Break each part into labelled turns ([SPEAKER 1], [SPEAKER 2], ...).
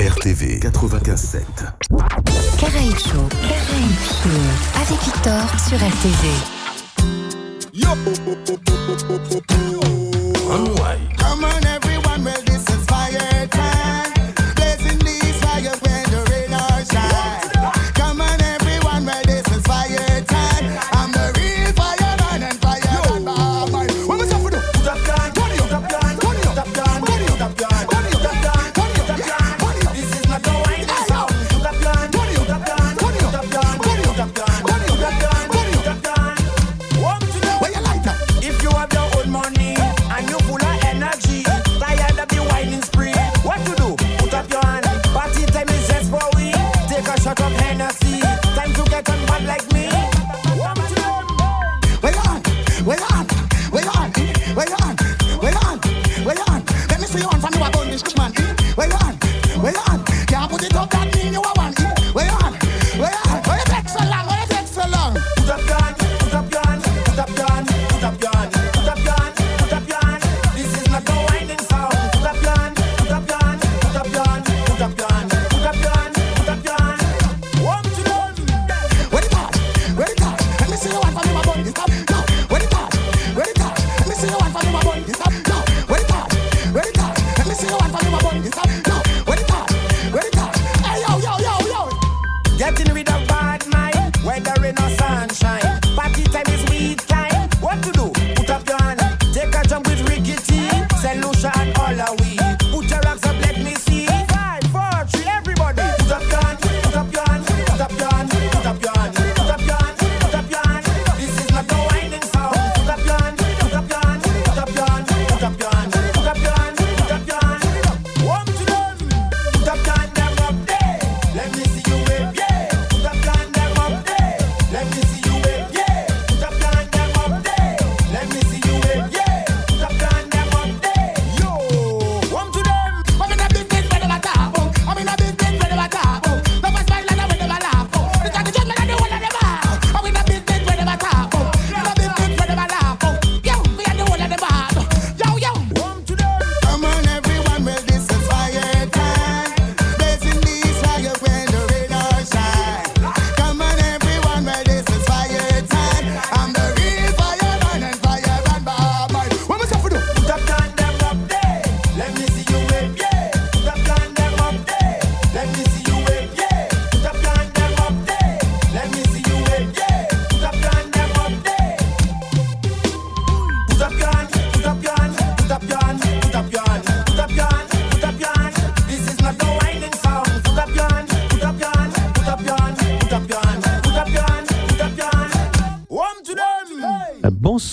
[SPEAKER 1] RTV 95.7
[SPEAKER 2] Caraïbes Show. Avec Victor sur RTV.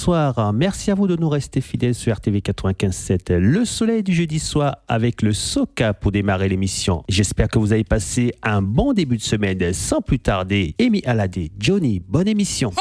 [SPEAKER 3] bonsoir. Merci à vous de nous rester fidèles sur RTV 95.7. Le soleil du jeudi soir avec le Soca pour démarrer l'émission. J'espère que vous avez passé un bon début de semaine. Sans plus tarder, Amy Aladé, Johnny, bonne émission.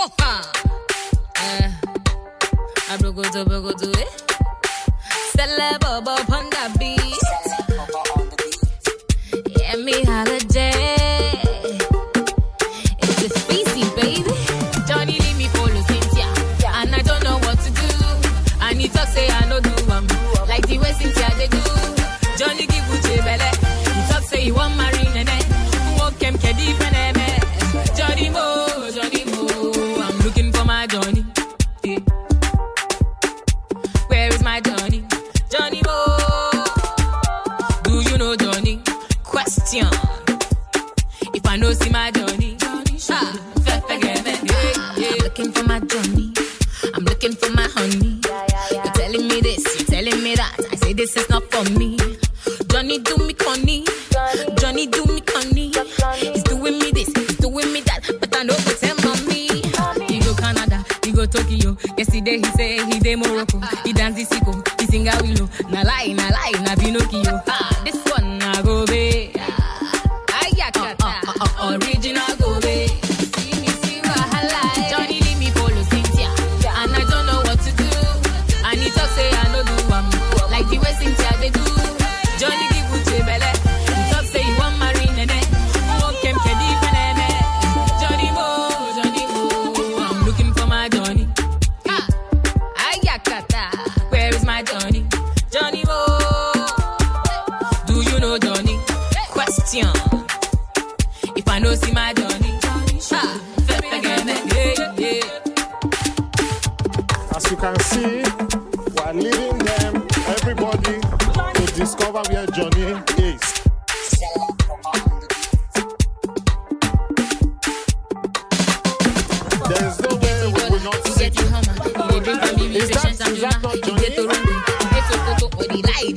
[SPEAKER 4] me reflection, and you know,
[SPEAKER 5] you
[SPEAKER 4] get to run. You get to go to, oh, the
[SPEAKER 5] lie,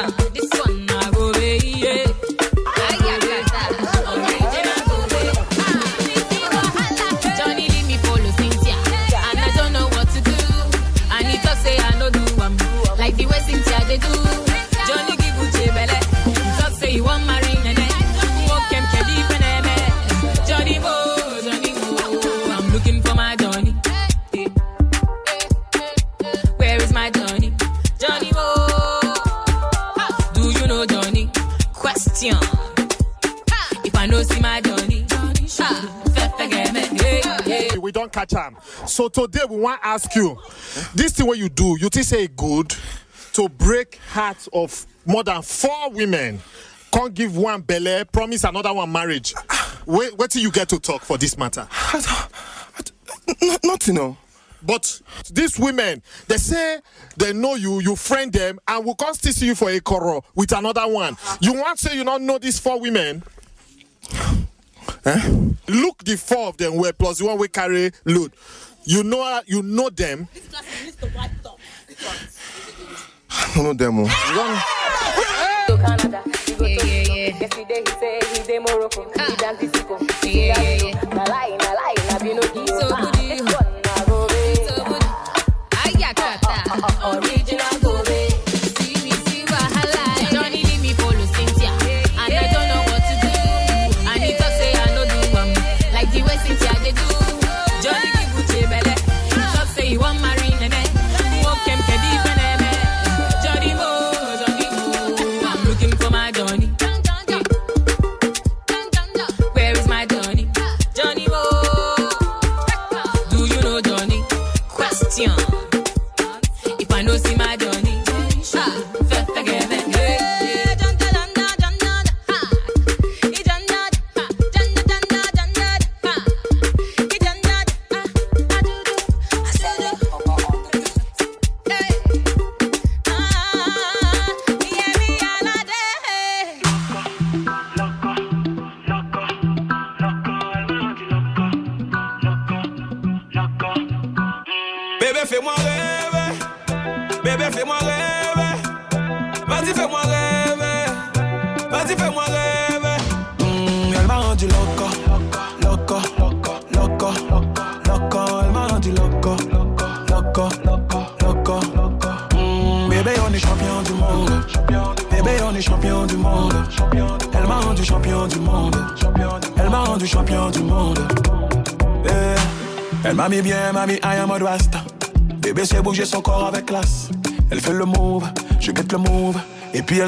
[SPEAKER 5] lie. So today we want to ask you, this thing what you do, you think say good to break hearts of more than four women, can't give one belly, promise another one marriage. Wait, wait till you get to talk for this matter.
[SPEAKER 6] Not nothing, no.
[SPEAKER 5] But these women, they say they know you, you friend them, and will come still see you for a quarrel with another one. You want to say you don't know these four women?
[SPEAKER 6] Eh?
[SPEAKER 5] Look the four of them were plus the one we carry load. You know you know them.
[SPEAKER 6] I don't know them. oh.
[SPEAKER 3] to Canada. He go to
[SPEAKER 4] yeah, yeah.
[SPEAKER 3] Yesterday he say he dey Morocco. He dance disco.
[SPEAKER 4] Yeah, yeah, yeah.
[SPEAKER 3] Na lie,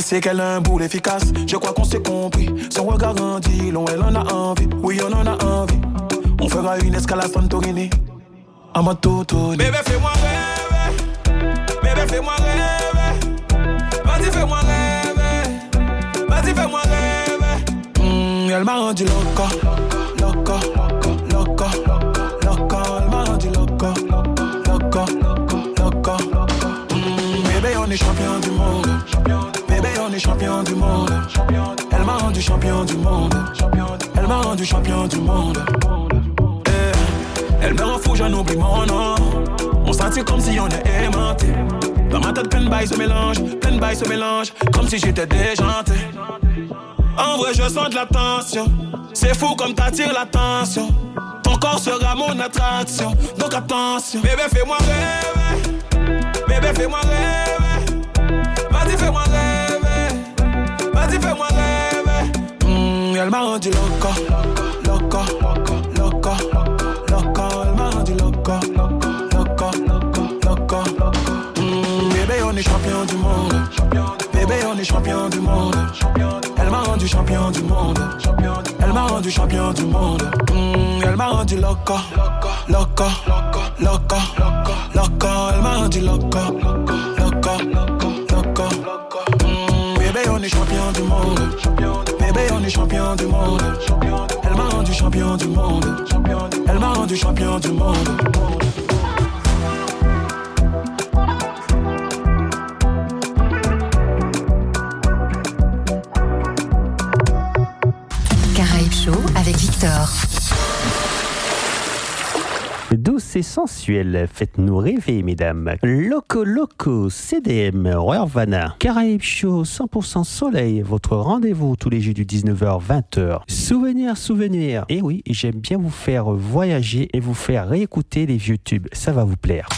[SPEAKER 7] Sait qu'elle a un boule efficace. Je crois qu'on s'est compris. Son regard grandit, long elle en a envie. Oui, on en a envie. On fera une escalade Santorini. Rendu champion du monde. Elle m'a rendu champion du monde. Eh, Elle me rend fou, j'en oublie mon nom. On sentit comme si on est aimanté. Dans ma tête, plein de bails se mélangent, plein de bails se mélangent, comme si j'étais déjanté. En vrai, je sens de la tension. C'est fou comme t'attires l'attention. Ton corps sera mon attraction. Donc attention. Bébé, fais-moi rêver. Bébé, fais-moi rêver. Vas-y, fais-moi rêver. Vas-y, fais-moi rêver. Mmh, elle m'a rendu loco, loco, loco, loco. Elle m'a rendu loco, mm, on est champion du monde. Bébé, on est champion du monde. Elle m'a rendu champion du monde. Elle m'a rendu champion du monde. Mm, elle m'a rendu loco, loco, loco, loco. Elle m'a rendu loco, loco, loco, loco. Mm, bébé, on est champion du monde rendu champion du monde. Elle m'a rendu champion du monde. Elle m'a rendu champion du monde.
[SPEAKER 8] assez sensuel. Faites-nous rêver, mesdames. Loco Loco, CDM, Rurvana. Caraïbes Show, 100% soleil. Votre rendez-vous tous les jeux du 19h, 20h. Souvenir, souvenir. Et eh oui, j'aime bien vous faire voyager et vous faire réécouter les vieux tubes. Ça va vous plaire.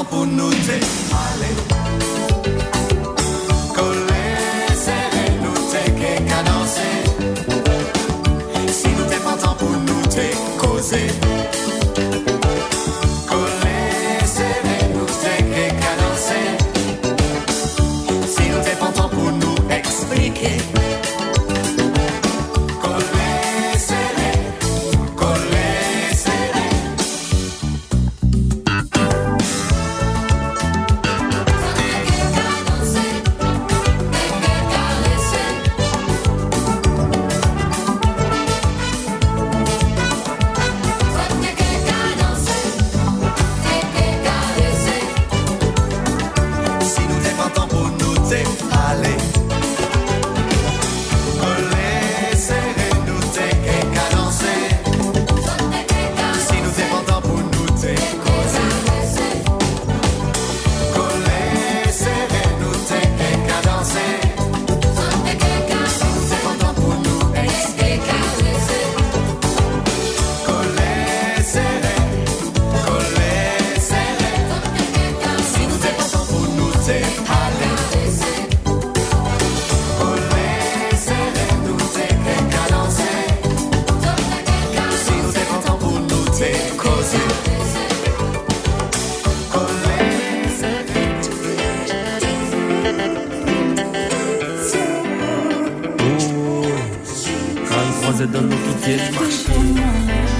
[SPEAKER 9] tan pou nou te ale Kole
[SPEAKER 10] sere nou te
[SPEAKER 9] ke kadanse Si nou te
[SPEAKER 10] pa tan pou nou te
[SPEAKER 11] koze get mushy.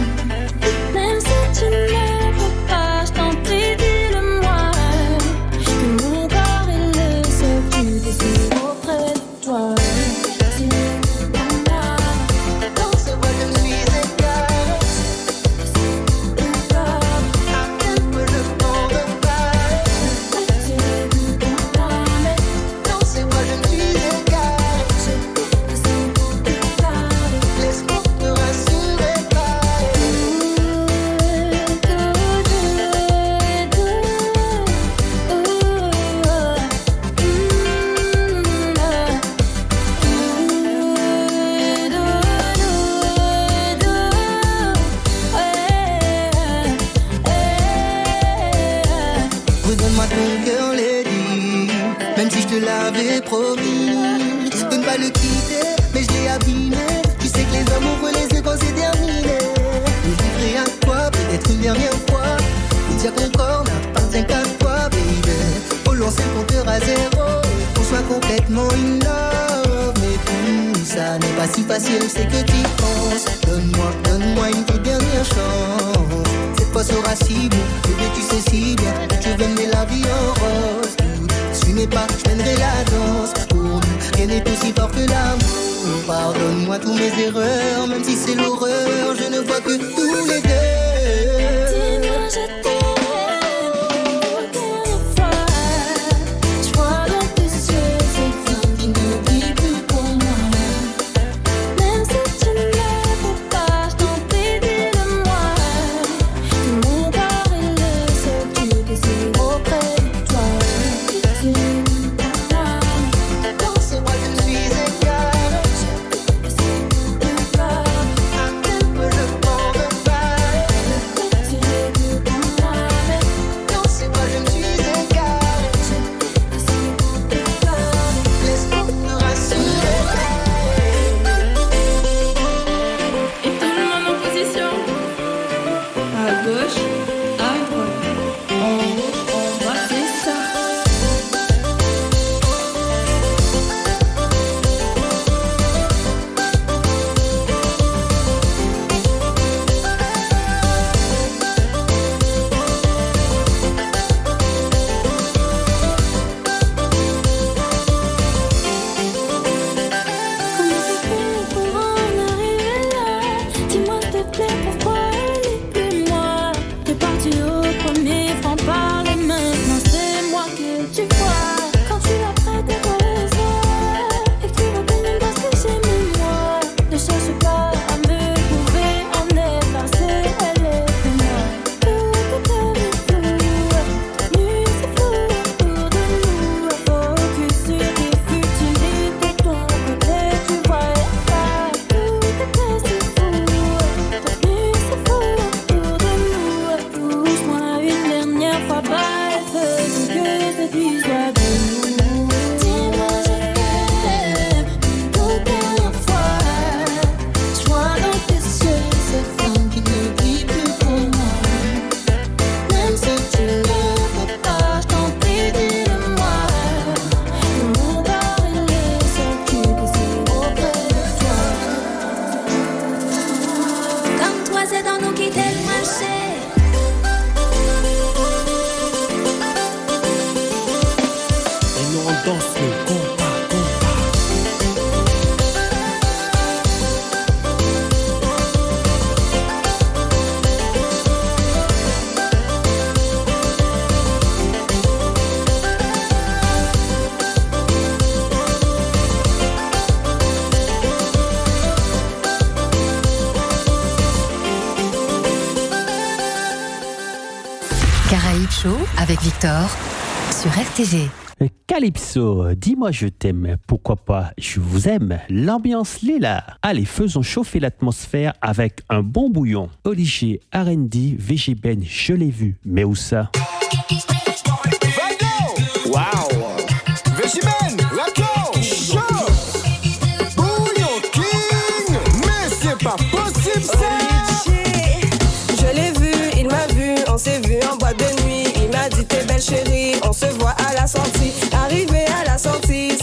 [SPEAKER 11] Euh,
[SPEAKER 12] Calypso, dis-moi je t'aime, pourquoi pas? Je vous aime, l'ambiance l'est là. Allez, faisons chauffer l'atmosphère avec un bon bouillon. Olivier, R&D, VG Ben, je l'ai vu, mais où ça?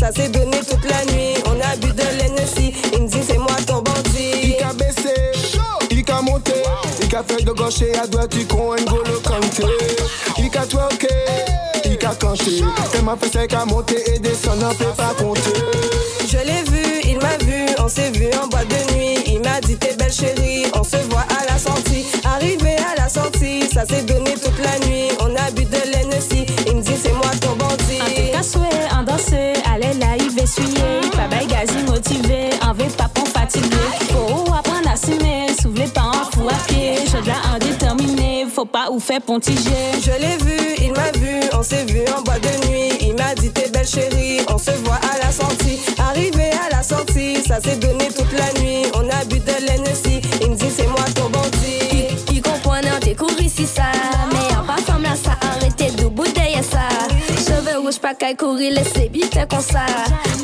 [SPEAKER 13] ça
[SPEAKER 14] s'est donné toute la nuit. On a bu de l'NSI, il me dit c'est moi ton bandit.
[SPEAKER 13] Il a baissé, il a monté, il a fait de gauche et à droite, il con N'Golo Kanté. Il a twerké, il a canché. c'est m'a fait sec à monter et descendre, on peut pas compter.
[SPEAKER 14] Je l'ai vu, il m'a vu, on s'est vu en boîte de nuit. Il m'a dit t'es belle chérie, on se voit à la sortie. Arrivé à la sortie, ça s'est donné toute la nuit.
[SPEAKER 15] ou fait pontiger.
[SPEAKER 14] Je l'ai vu, il m'a vu, on s'est vu en boîte de nuit. Il m'a dit t'es belle chérie, on se voit à la sortie. Arrivé à la sortie, ça s'est donné toute la nuit. On a bu de l'NSI, il me dit c'est moi ton
[SPEAKER 16] rouge, pas qu'à courir, laisser vite comme ça.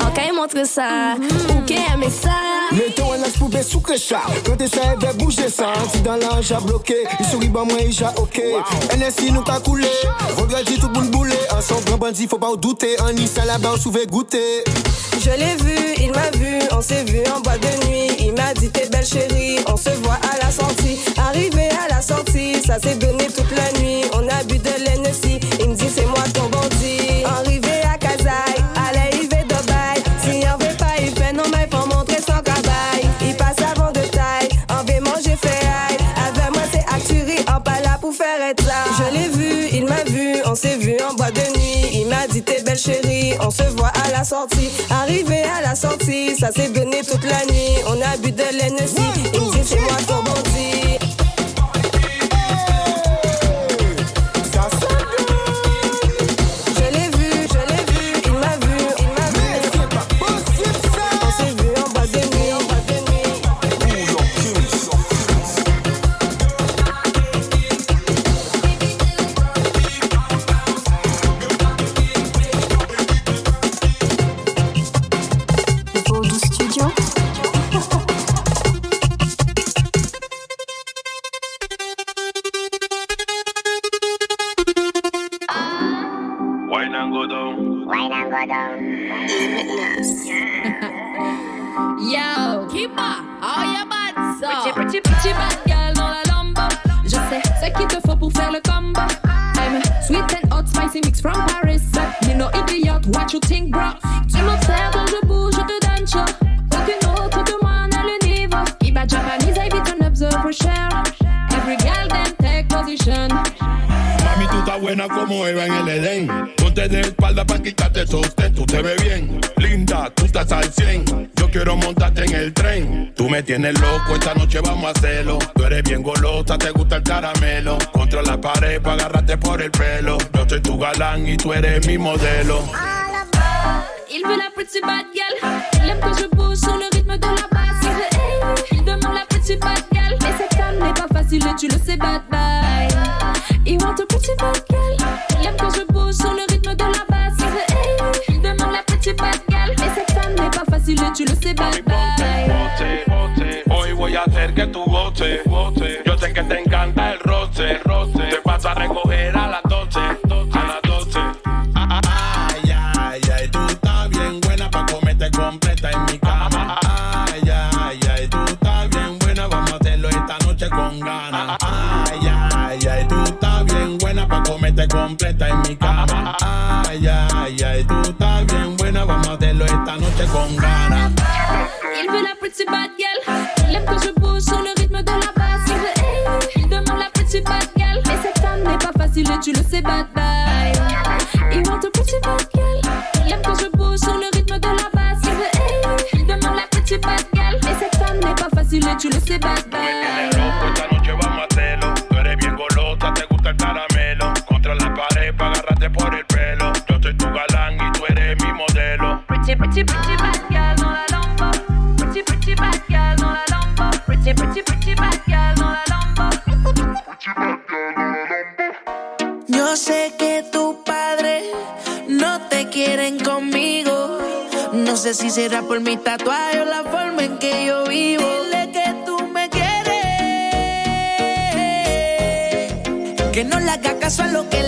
[SPEAKER 16] En qu'à montrer ça, ou qu'à aimer ça.
[SPEAKER 13] Mettons un as poubelle sous chat Quand t'es ça, elle va bouger ça. Si dans l'ange a bloqué, il sourit, bah moi, il a ok. NSI nous qu'a coulé. Regarde, tout boule boulé. Un son grand bandit, faut pas en douter. Un Nice à la bas, on souvait goûter.
[SPEAKER 14] Je l'ai vu, il m'a vu, on s'est vu en boîte de nuit. Il m'a dit t'es belle chérie, on se voit à la sortie. Arrivé à la sortie, ça s'est donné toute la nuit. On a bu de l'NSI, on s'est vu en boîte de nuit. Il m'a dit t'es belle chérie, on se voit à la sortie. Arrivé à la sortie, ça s'est donné toute la nuit. On a bu de l'NSI, il me dit c'est moi ton
[SPEAKER 17] down.
[SPEAKER 18] Wine and go down. Limitless.
[SPEAKER 19] Yo, Kiba, oh yeah bad so. Pretty, pretty, pretty bad girl dans la lambo Je sais ce qu'il te faut pour faire le combo. I'm sweet and hot, spicy mix from Paris. You know idiot, what you think bro? Tu m'observes quand je bouge, je te donne chaud. Aucune autre que moi n'a le niveau. Kiba Japanese, I beat an observer share Every girl then take position.
[SPEAKER 17] Mami, tú estás buena como Eva en el Edén. Ponte de espalda para quitarte sostén. Tú te ves bien, linda, tú estás al 100. Yo quiero montarte en el tren. Tú me tienes loco, esta noche vamos a hacerlo. Tú eres bien golosa, te gusta el caramelo. Contra la pared para agarrarte por el pelo. Yo soy tu galán y tú eres mi modelo.
[SPEAKER 19] Il veut la pretty bad girl. Il aime que je sur le rythme de la basse. Il demande la pretty bad girl. Mais cette femme n'est pas facile et tu le sais, bad bye. Il want a pretty bad girl. Il que je tu le sais, bad bye.
[SPEAKER 17] Bote, bote. Hoy voy a hacer que tu goce, goce. Yo sé que te encanta el roce, roce. Te vas a recoger a las 12, a las 12. Ay, ay, ay, tú estás bien buena pa' comerte completa en mi cama. Ay, ay, ay, tú estás bien buena, vamos a hacerlo esta noche con ganas. Ay, ay, ay, tú estás bien buena pa' comerte completa en mi cama.
[SPEAKER 19] Sais, bad
[SPEAKER 20] será por mi tatuaje o la forma en que yo vivo. Dile que tú me quieres. Que no le haga caso a lo que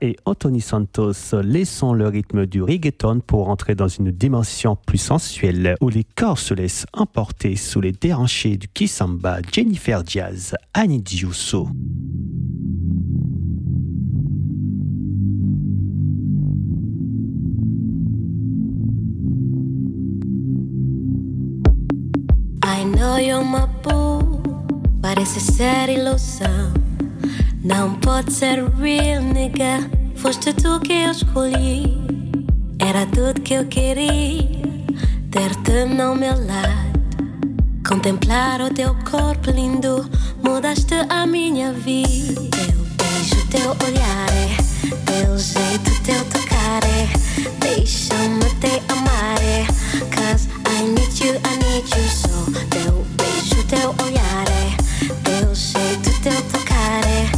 [SPEAKER 12] Et Anthony Santos, laissons le rythme du reggaeton pour entrer dans une dimension plus sensuelle où les corps se laissent emporter sous les déranchés du Kisamba, Jennifer Diaz, Annie Diusso.
[SPEAKER 21] I know you're my. Não pode ser real, nigga. Foste tu que eu escolhi. Era tudo que eu queria. Ter-te no meu lado. Contemplar o teu corpo lindo. Mudaste a minha vida. Teu beijo, teu olhar. É. Teu jeito, teu tocar. É. Deixa-me te amar. É. Cause I need you, I need you so. Teu beijo, teu olhar. Teu jeito, teu tocar.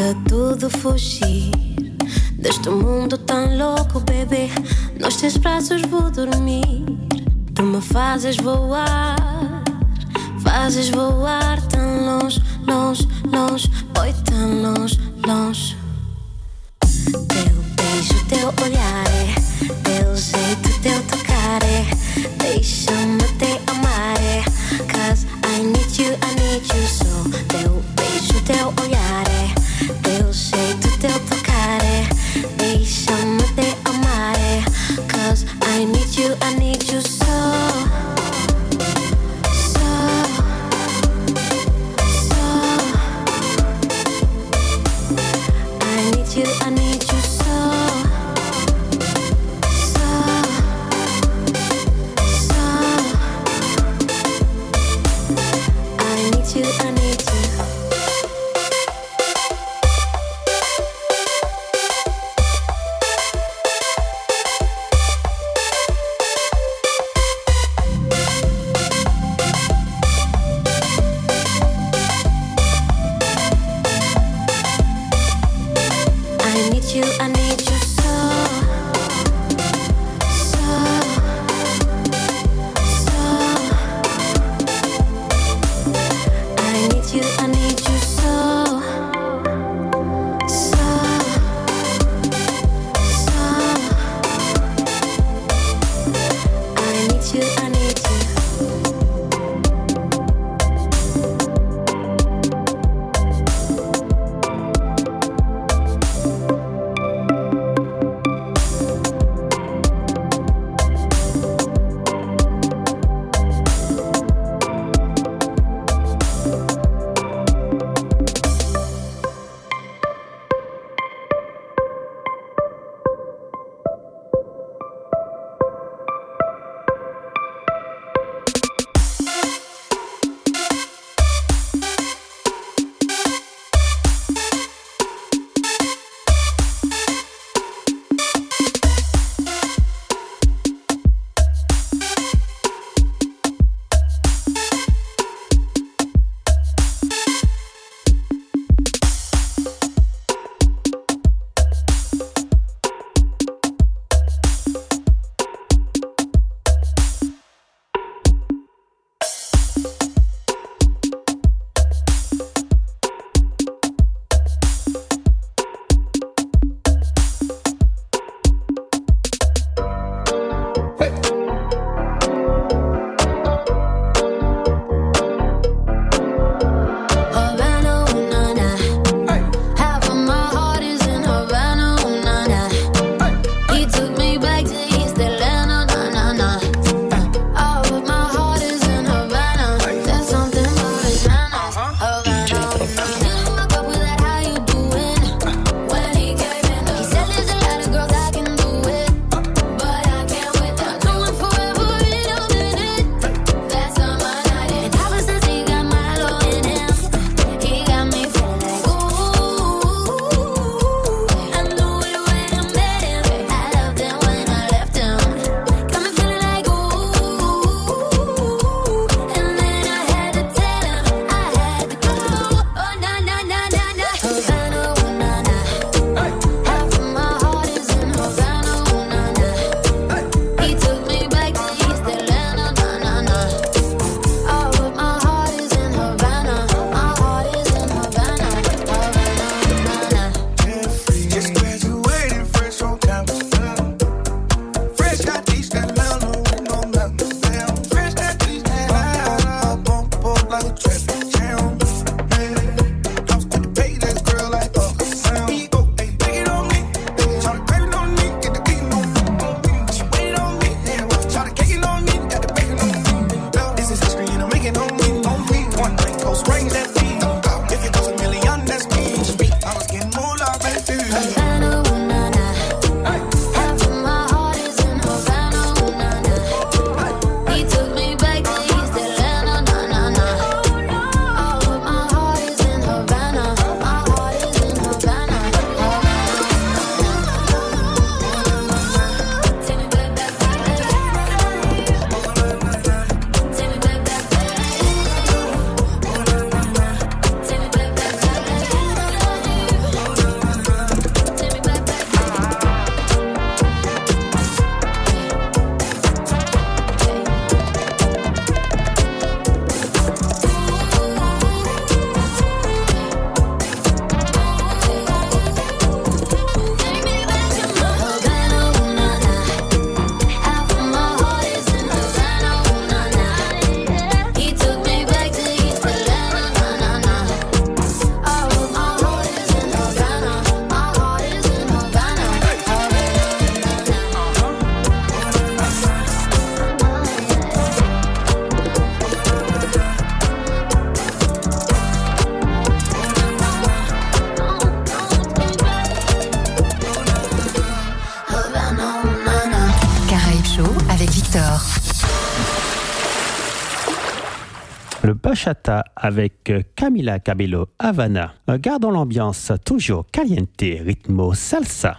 [SPEAKER 21] De tudo fugir deste mundo tão louco, bebê. Nos teus braços vou dormir. Tu me fazes voar, fazes voar tão longe, longe, longe, Oi, tão longe, longe. Teu beijo, teu olhar é, teu jeito, teu tocar é, deixa-me te amar é.
[SPEAKER 22] Bachata avec euh, Camila Cabello Havana. Euh, gardons l'ambiance toujours caliente, ritmo salsa.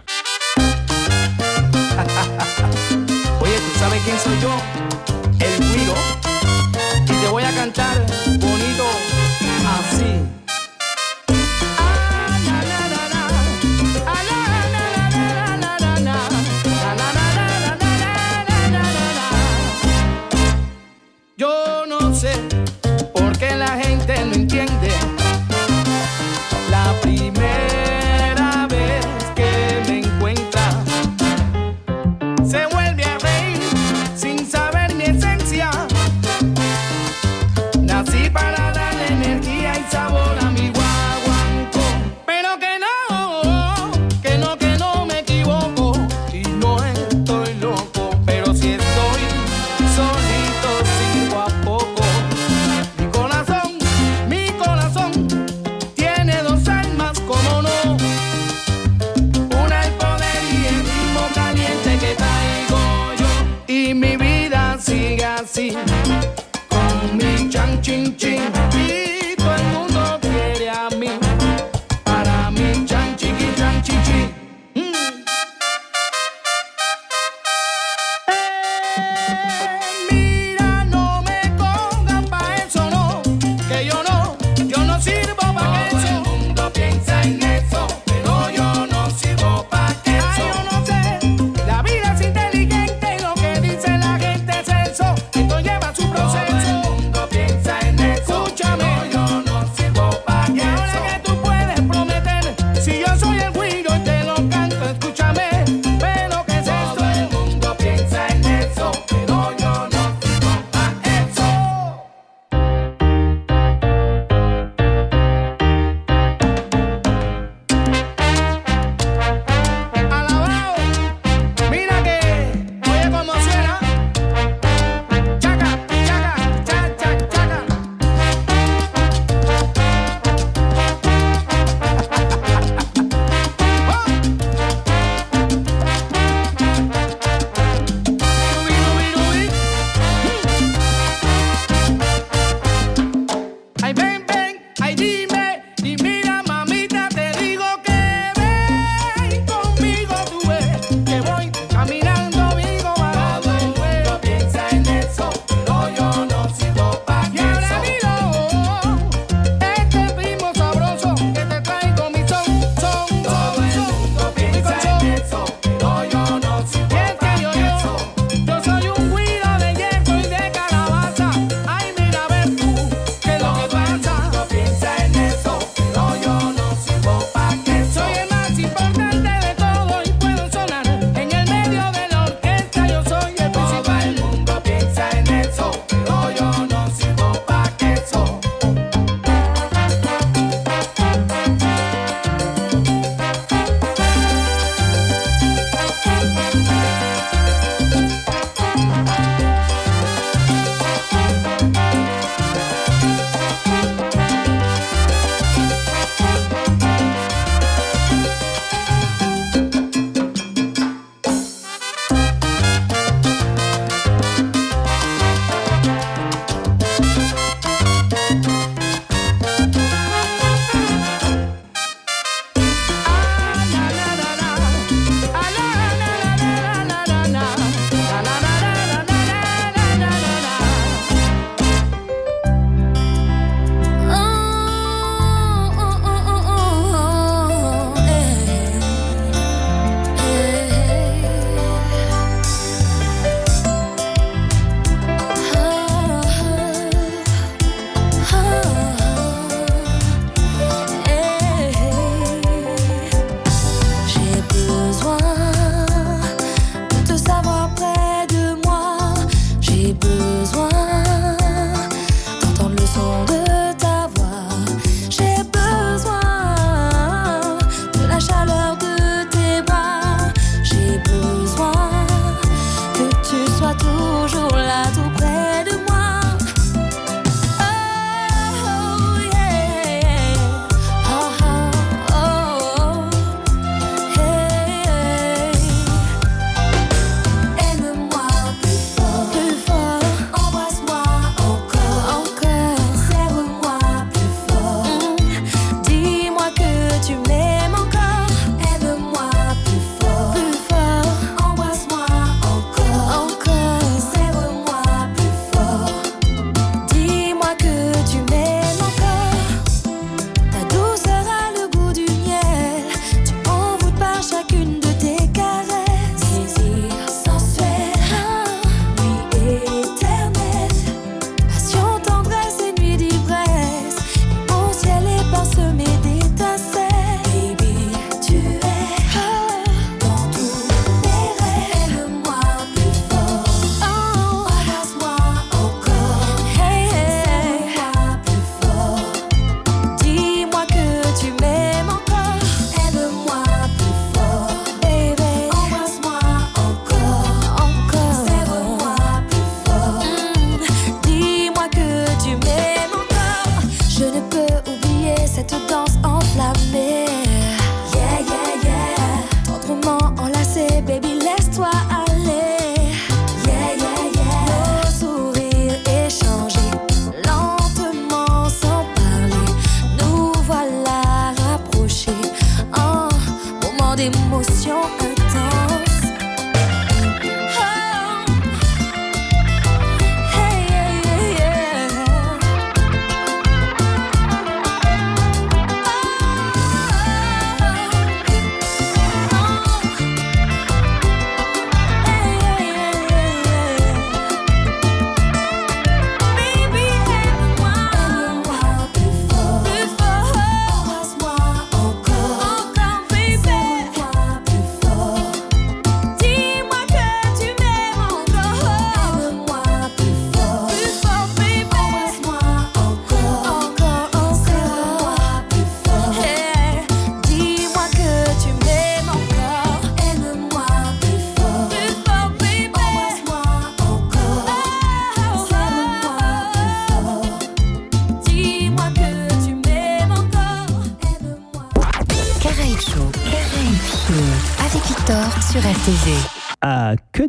[SPEAKER 23] 알아도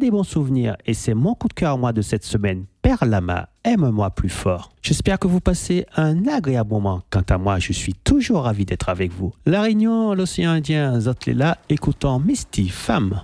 [SPEAKER 23] des bons souvenirs et c'est mon coup de cœur moi de cette semaine. Père Lama, aime-moi plus fort. J'espère que vous passez un agréable moment. Quant à moi, je suis toujours ravi d'être avec vous. La Réunion, l'océan Indien, Zotlela, écoutons Misty, femme.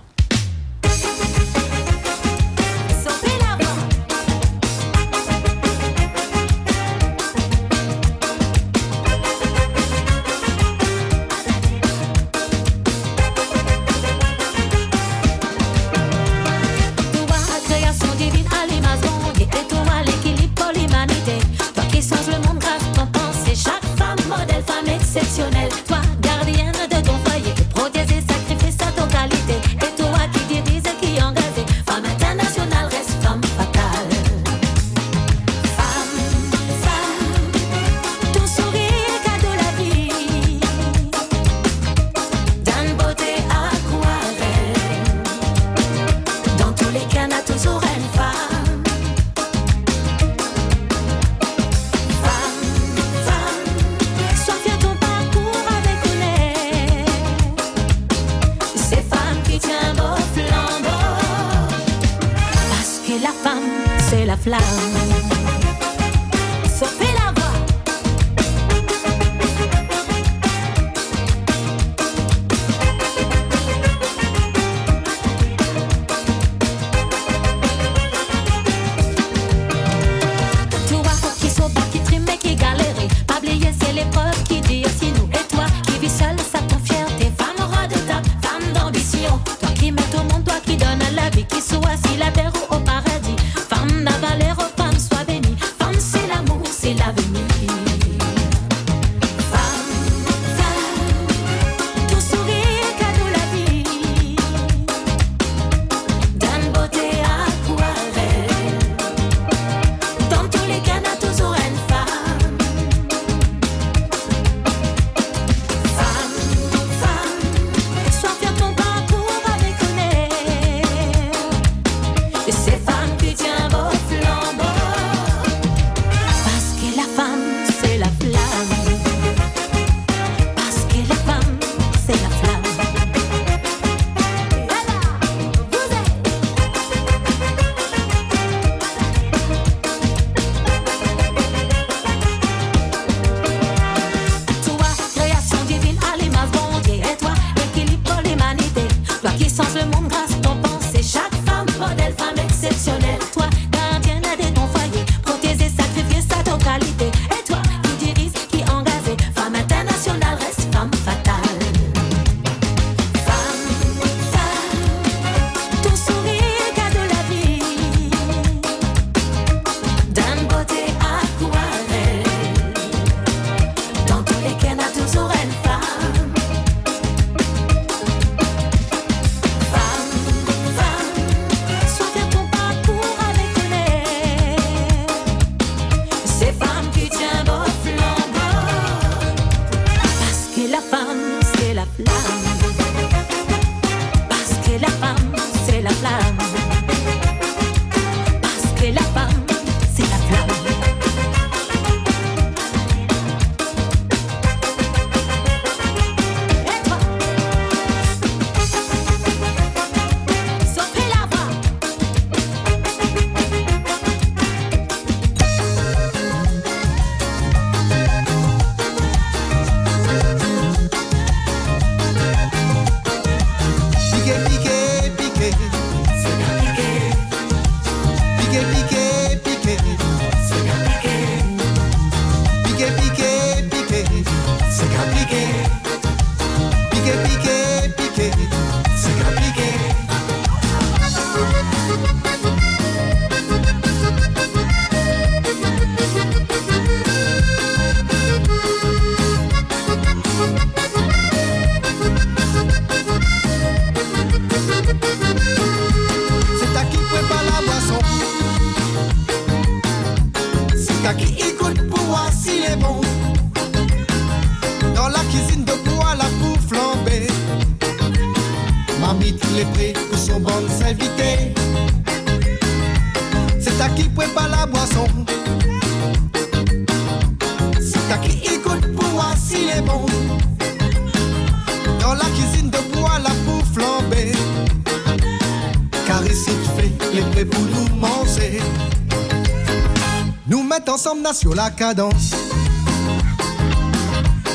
[SPEAKER 24] Sur la cadence.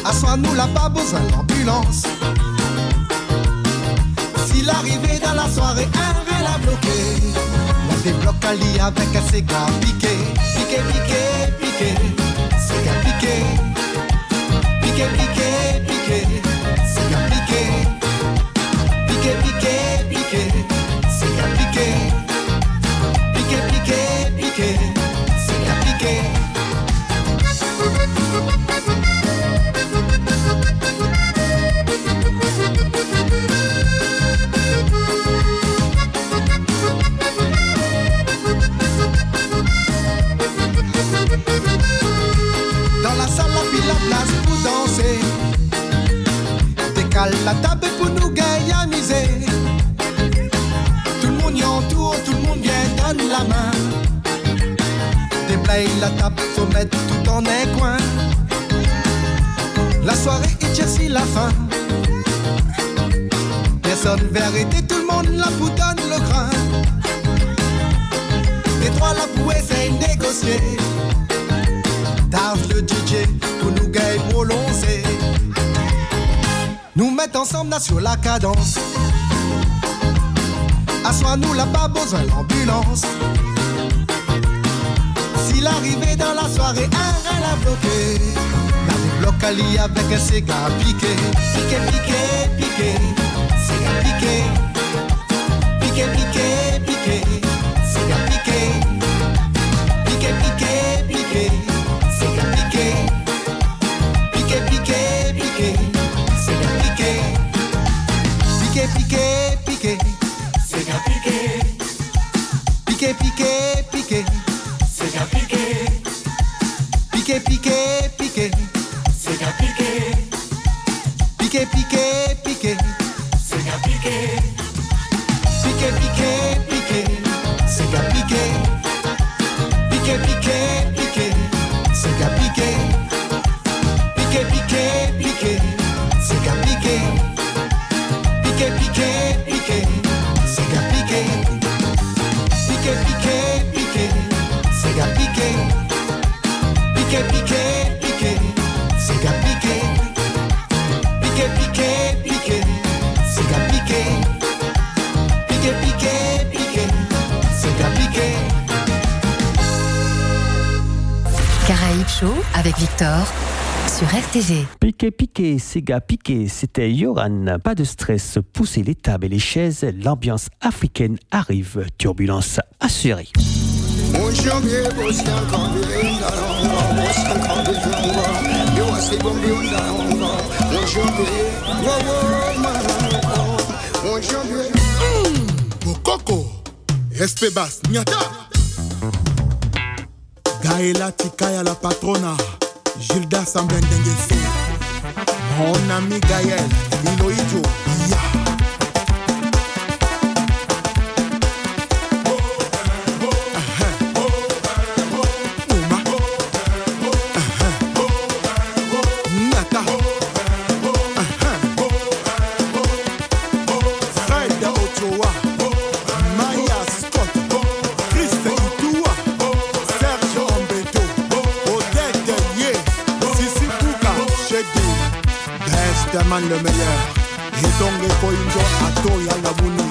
[SPEAKER 24] Assois-nous là, pas besoin d'ambulance. Si l'arrivée dans la soirée, un elle a bloqué. On débloque un lit avec un cigare piqué. Piqué, piqué, piqué. Cigare piqué. Piqué, piqué, piqué. Cigare piqué. Piqué, piqué, piqué. Cigare en un coin. La soirée si la fin. Personne veut arrêter, tout le monde la boutonne le grain. Les trois la bouée, c'est négocier. Targe le DJ pour nous gagner prolonger. Nous mettre ensemble là sur la cadence. Assois-nous là, pas besoin d'ambulance. Si l'arrivée dans la soirée, un elle a bloqué. La à lit avec un cigare piqué. Piqué, piqué, piqué. Cigare piqué. Piqué, piqué, piqué. Cigare piqué. Piqué, piqué, piqué. Piqué, piqué,
[SPEAKER 12] Sega piqué, c'était Yoran. Pas de stress, poussez les tables et les chaises, l'ambiance africaine arrive, turbulence assurée.
[SPEAKER 5] Bokoko, Espebas, Nyata. Gaëla Tikaya la patrona, Gilda Sambendenge Sou Mon ami Gaël Vilo le meilleur. Et donc, il faut une joie à toi,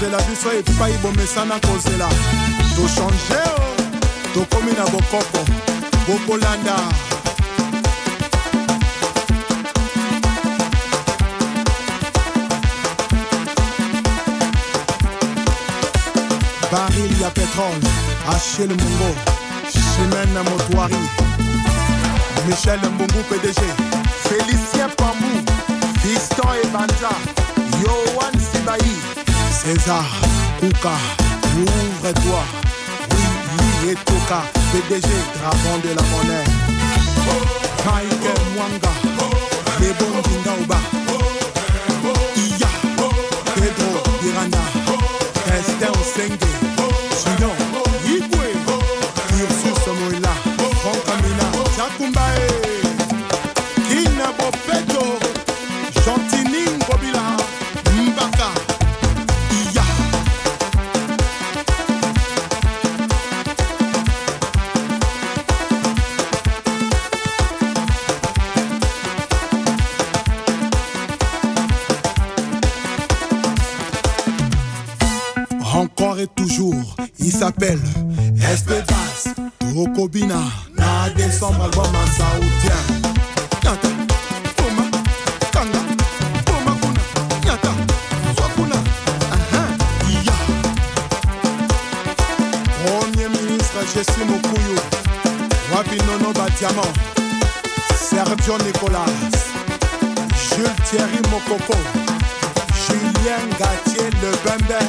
[SPEAKER 5] tozalaki kozela biso epai bomesana kozela tochange o tokomi na bokoko bokolanda baril ya pétrole achille mongo chimene motoari michel mbungu pdg félicien pambou fiston ebanja yohan sibayi césar kuka ouvre-toi oui oui etoka pdg dragon de la monnaie. Mike mwanga lebon ndingaoba iya pedro iranda estin osenge Sinon, ministre Jessie Mokuyu, Wapi Nono Badiamant, Sergio Nicolas, Jules Thierry Mokoko, Julien Gatier Le Bembe.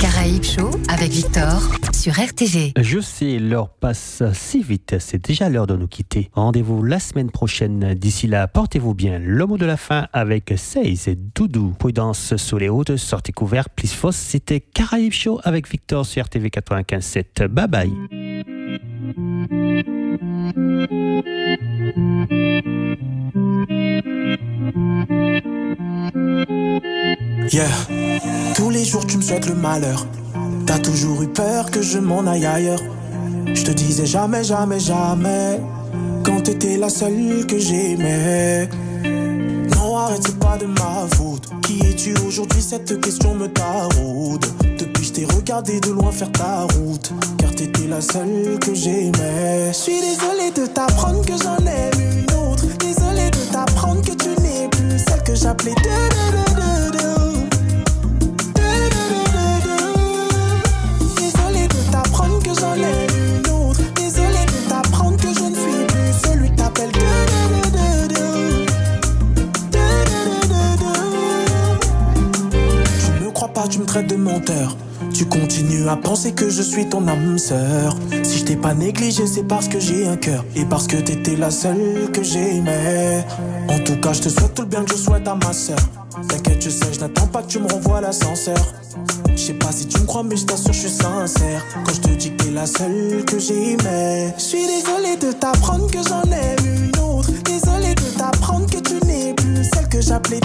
[SPEAKER 25] Caraïbes Show avec Victor sur RTV.
[SPEAKER 12] Je sais, l'heure passe si vite, c'est déjà l'heure de nous quitter. Rendez-vous la semaine prochaine. D'ici là, portez-vous bien. Le mot de la fin avec Seize et Doudou. Prudence sous les hautes, sortez couverts, plus fausse. C'était Caraïbes Show avec Victor sur RTV 95.7. Bye bye.
[SPEAKER 7] Yeah, tous les jours tu me souhaites le malheur. T'as toujours eu peur que je m'en aille ailleurs. Je te disais jamais, jamais, jamais. Quand t'étais la seule que j'aimais. Non, arrête, c'est pas de ma faute. Qui es-tu aujourd'hui? Cette question me taraude. Depuis, je t'ai regardé de loin faire ta route. Car t'étais la seule que j'aimais. Je suis désolé de t'apprendre que j'en aime une autre. Désolé de t'apprendre que tu n'es plus celle que j'appelais. Tu me traites de menteur. Tu continues à penser que je suis ton âme sœur. Si je t'ai pas négligé, c'est parce que j'ai un cœur. Et parce que t'étais la seule que j'aimais. En tout cas, je te souhaite tout le bien que je souhaite à ma sœur. T'inquiète, je sais, je n'attends pas que tu me renvoies l'ascenseur. Je sais pas si tu me crois, mais je t'assure, je suis sincère. Quand je te dis que t'es la seule que j'aimais. Je suis désolé de t'apprendre que j'en aime une autre. Désolé de t'apprendre que tu n'es plus celle que j'appelais.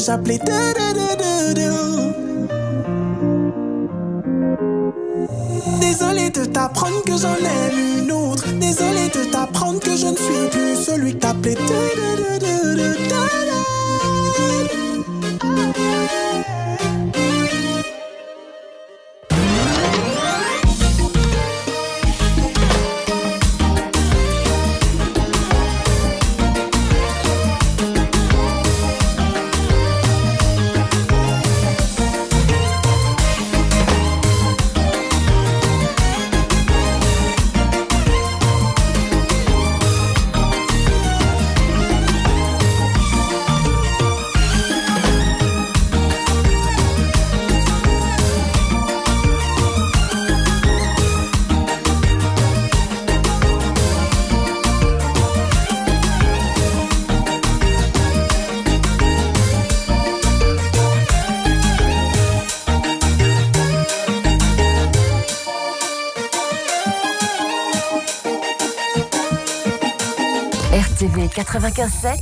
[SPEAKER 7] J'appelais. Désolé de t'apprendre que j'en aime une autre. Désolé de t'apprendre que je ne suis plus celui que t'appelais.
[SPEAKER 2] 95.7